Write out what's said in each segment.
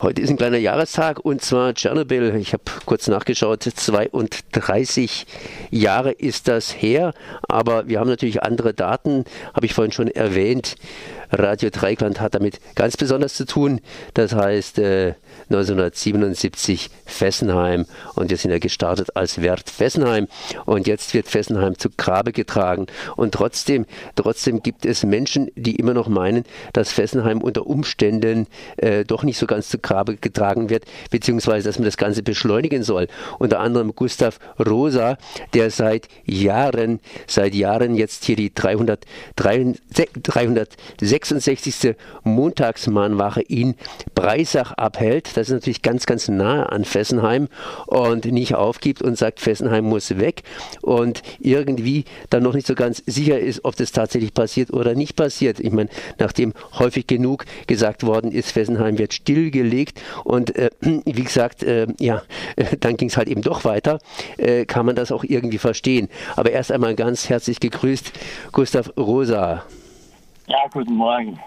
Heute ist ein kleiner Jahrestag und zwar Tschernobyl. Ich habe kurz nachgeschaut, 32 Jahre ist das her, aber wir haben natürlich andere Daten, habe ich vorhin schon erwähnt. Radio Dreikland hat damit ganz besonders zu tun. Das heißt äh, 1977 Fessenheim und wir sind ja gestartet als Wert Fessenheim und jetzt wird Fessenheim zu Grabe getragen und trotzdem, trotzdem gibt es Menschen, die immer noch meinen, dass Fessenheim unter Umständen äh, doch nicht so ganz zu Grabe getragen wird, beziehungsweise dass man das Ganze beschleunigen soll. Unter anderem Gustav Rosa, der seit Jahren, seit Jahren jetzt hier die 300, 366. Montagsmahnwache in Breisach abhält. Das ist natürlich ganz, ganz nahe an Fessenheim und nicht aufgibt und sagt, Fessenheim muss weg und irgendwie dann noch nicht so ganz sicher ist, ob das tatsächlich passiert oder nicht passiert. Ich meine, nachdem häufig genug gesagt worden ist, Fessenheim wird stillgelegt und äh, wie gesagt, äh, ja, äh, dann ging es halt eben doch weiter, äh, kann man das auch irgendwie verstehen. Aber erst einmal ganz herzlich gegrüßt, Gustav Rosa. Ja, guten Morgen.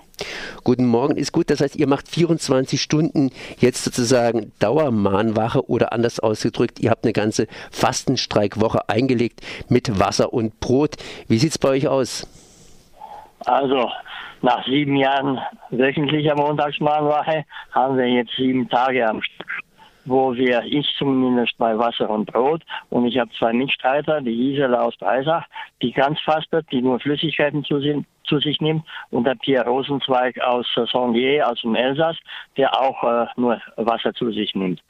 Guten Morgen ist gut, das heißt, ihr macht 24 Stunden jetzt sozusagen Dauermahnwache oder anders ausgedrückt, ihr habt eine ganze Fastenstreikwoche eingelegt mit Wasser und Brot. Wie sieht es bei euch aus? Also, nach sieben Jahren wöchentlicher Montagsmahnwache haben wir jetzt sieben Tage am Stück wo wir, ich zumindest bei Wasser und Brot und ich habe zwei Mitstreiter, die Gisela aus Breisach, die ganz fastet, die nur Flüssigkeiten zu, zu sich nimmt und der Pierre Rosenzweig aus Sondier, aus dem Elsass, der auch äh, nur Wasser zu sich nimmt.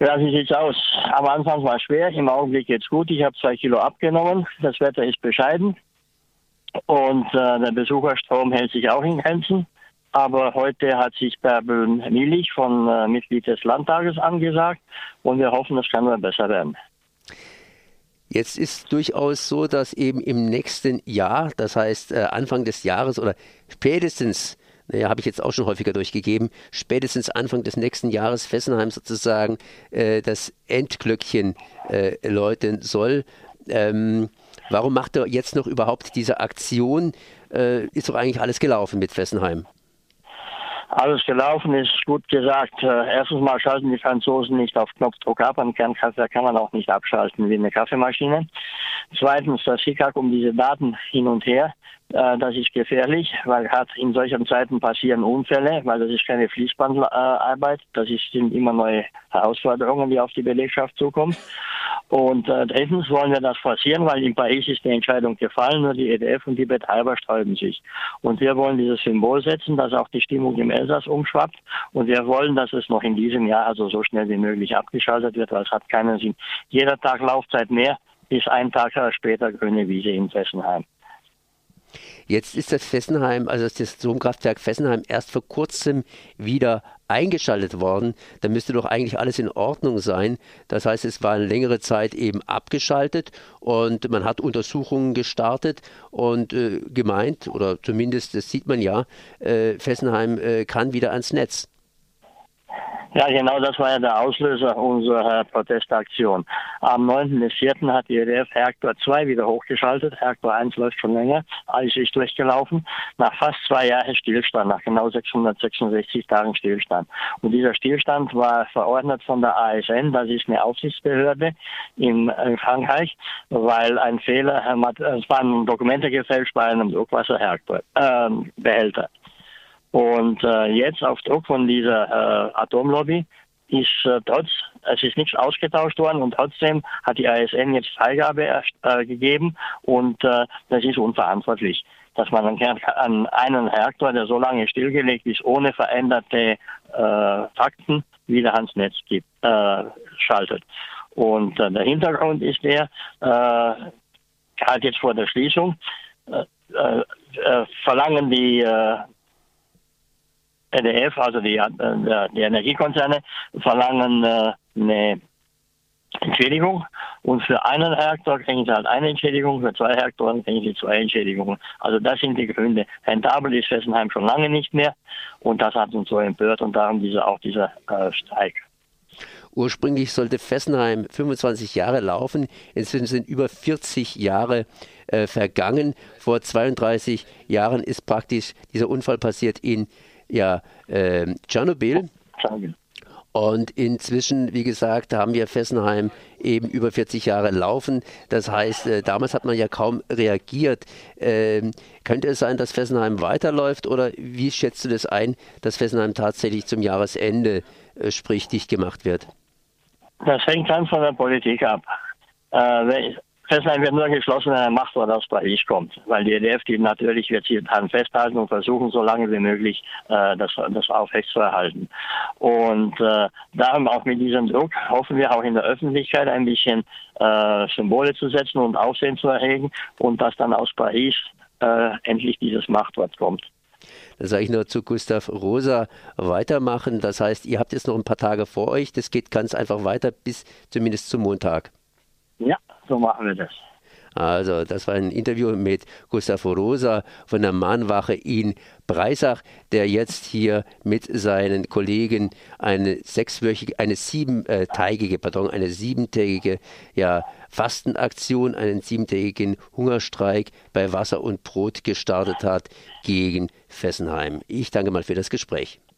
Ja, wie sieht's aus? Am Anfang war es schwer, im Augenblick geht's gut. Ich habe zwei Kilo abgenommen. Das Wetter ist bescheiden. Und äh, der Besucherstrom hält sich auch in Grenzen. Aber heute hat sich Bärbel Milich von äh, Mitglied des Landtages angesagt und wir hoffen, es kann nur besser werden. Jetzt ist durchaus so, dass eben im nächsten Jahr, das heißt äh, Anfang des Jahres oder spätestens, naja, habe ich jetzt auch schon häufiger durchgegeben, spätestens Anfang des nächsten Jahres Fessenheim sozusagen äh, das Endglöckchen äh, läuten soll. Ähm, Warum macht er jetzt noch überhaupt diese Aktion? Äh, ist doch eigentlich alles gelaufen mit Fessenheim. Alles gelaufen ist gut gesagt. Äh, erstens mal schalten die Franzosen nicht auf Knopfdruck ab. Ein Kernkraftwerk kann man auch nicht abschalten wie eine Kaffeemaschine. Zweitens das Hickhack um diese Daten hin und her. Äh, das ist gefährlich, weil hat in solchen Zeiten passieren Unfälle, weil das ist keine Fließbandarbeit. Das sind immer neue Herausforderungen, die auf die Belegschaft zukommen. Und äh, drittens wollen wir das forcieren, weil in Paris ist die Entscheidung gefallen, nur die EDF und die Betreiber sträuben sich. Und wir wollen dieses Symbol setzen, dass auch die Stimmung im Elsass umschwappt. Und wir wollen, dass es noch in diesem Jahr, also so schnell wie möglich, abgeschaltet wird, weil es hat keinen Sinn. Jeder Tag Laufzeit mehr ist ein Tag später grüne Wiese in Fessenheim. Jetzt ist das Fessenheim, also das Atomkraftwerk Fessenheim erst vor kurzem wieder eingeschaltet worden. Da müsste doch eigentlich alles in Ordnung sein. Das heißt, es war eine längere Zeit eben abgeschaltet und man hat Untersuchungen gestartet und äh, gemeint, oder zumindest das sieht man ja, äh, Fessenheim äh, kann wieder ans Netz. Ja, genau, das war ja der Auslöser unserer Protestaktion. Am 9.4. hat die EDF Reaktor 2 wieder hochgeschaltet. Reaktor 1 läuft schon länger, alles ist durchgelaufen. Nach fast zwei Jahren Stillstand, nach genau 666 Tagen Stillstand. Und dieser Stillstand war verordnet von der ASN, das ist eine Aufsichtsbehörde in, Frankreich, weil ein Fehler, es waren Dokumente gefälscht bei einem Druckwasserreaktor, äh, Behälter. Und äh, jetzt auf Druck von dieser äh, Atomlobby ist äh, trotz, es ist nichts ausgetauscht worden und trotzdem hat die ASN jetzt Freigabe äh, gegeben und äh, das ist unverantwortlich, dass man an einen Reaktor, der so lange stillgelegt ist, ohne veränderte äh, Fakten wieder ans Netz gibt, äh, schaltet. Und äh, der Hintergrund ist der, äh, gerade jetzt vor der Schließung, äh, verlangen die äh, EDF, also die, äh, die Energiekonzerne, verlangen äh, eine Entschädigung und für einen Reaktor kriegen sie halt eine Entschädigung, für zwei Reaktoren kriegen sie zwei Entschädigungen. Also das sind die Gründe. Rentabel ist Fessenheim schon lange nicht mehr und das hat uns so empört und darum diese, auch dieser äh, Streik. Ursprünglich sollte Fessenheim 25 Jahre laufen. Inzwischen sind über 40 Jahre äh, vergangen. Vor 32 Jahren ist praktisch dieser Unfall passiert in ja, äh, Tschernobyl. Tschernobyl. Und inzwischen, wie gesagt, haben wir Fessenheim eben über 40 Jahre laufen. Das heißt, äh, damals hat man ja kaum reagiert. Ähm, könnte es sein, dass Fessenheim weiterläuft oder wie schätzt du das ein, dass Fessenheim tatsächlich zum Jahresende, äh, sprich, dicht gemacht wird? Das hängt dann von der Politik ab. Äh, Fessenheim wird nur geschlossen, wenn ein Machtwort aus Paris kommt, weil die EDF, die natürlich wird sie daran festhalten und versuchen, so lange wie möglich äh, das, das aufrechtzuerhalten. Und äh, darum auch mit diesem Druck hoffen wir auch in der Öffentlichkeit ein bisschen äh, Symbole zu setzen und Aufsehen zu erregen und dass dann aus Paris äh, endlich dieses Machtwort kommt. Dann sage ich nur zu Gustav Rosa weitermachen. Das heißt, ihr habt jetzt noch ein paar Tage vor euch. Das geht ganz einfach weiter bis zumindest zum Montag. Ja, so machen wir das. Also, das war ein Interview mit Gustav Rosa von der Mahnwache in Breisach, der jetzt hier mit seinen Kollegen eine sechswöchige, eine siebentägige, pardon, eine siebentägige ja, Fastenaktion, einen siebentägigen Hungerstreik bei Wasser und Brot gestartet hat gegen Fessenheim. Ich danke mal für das Gespräch.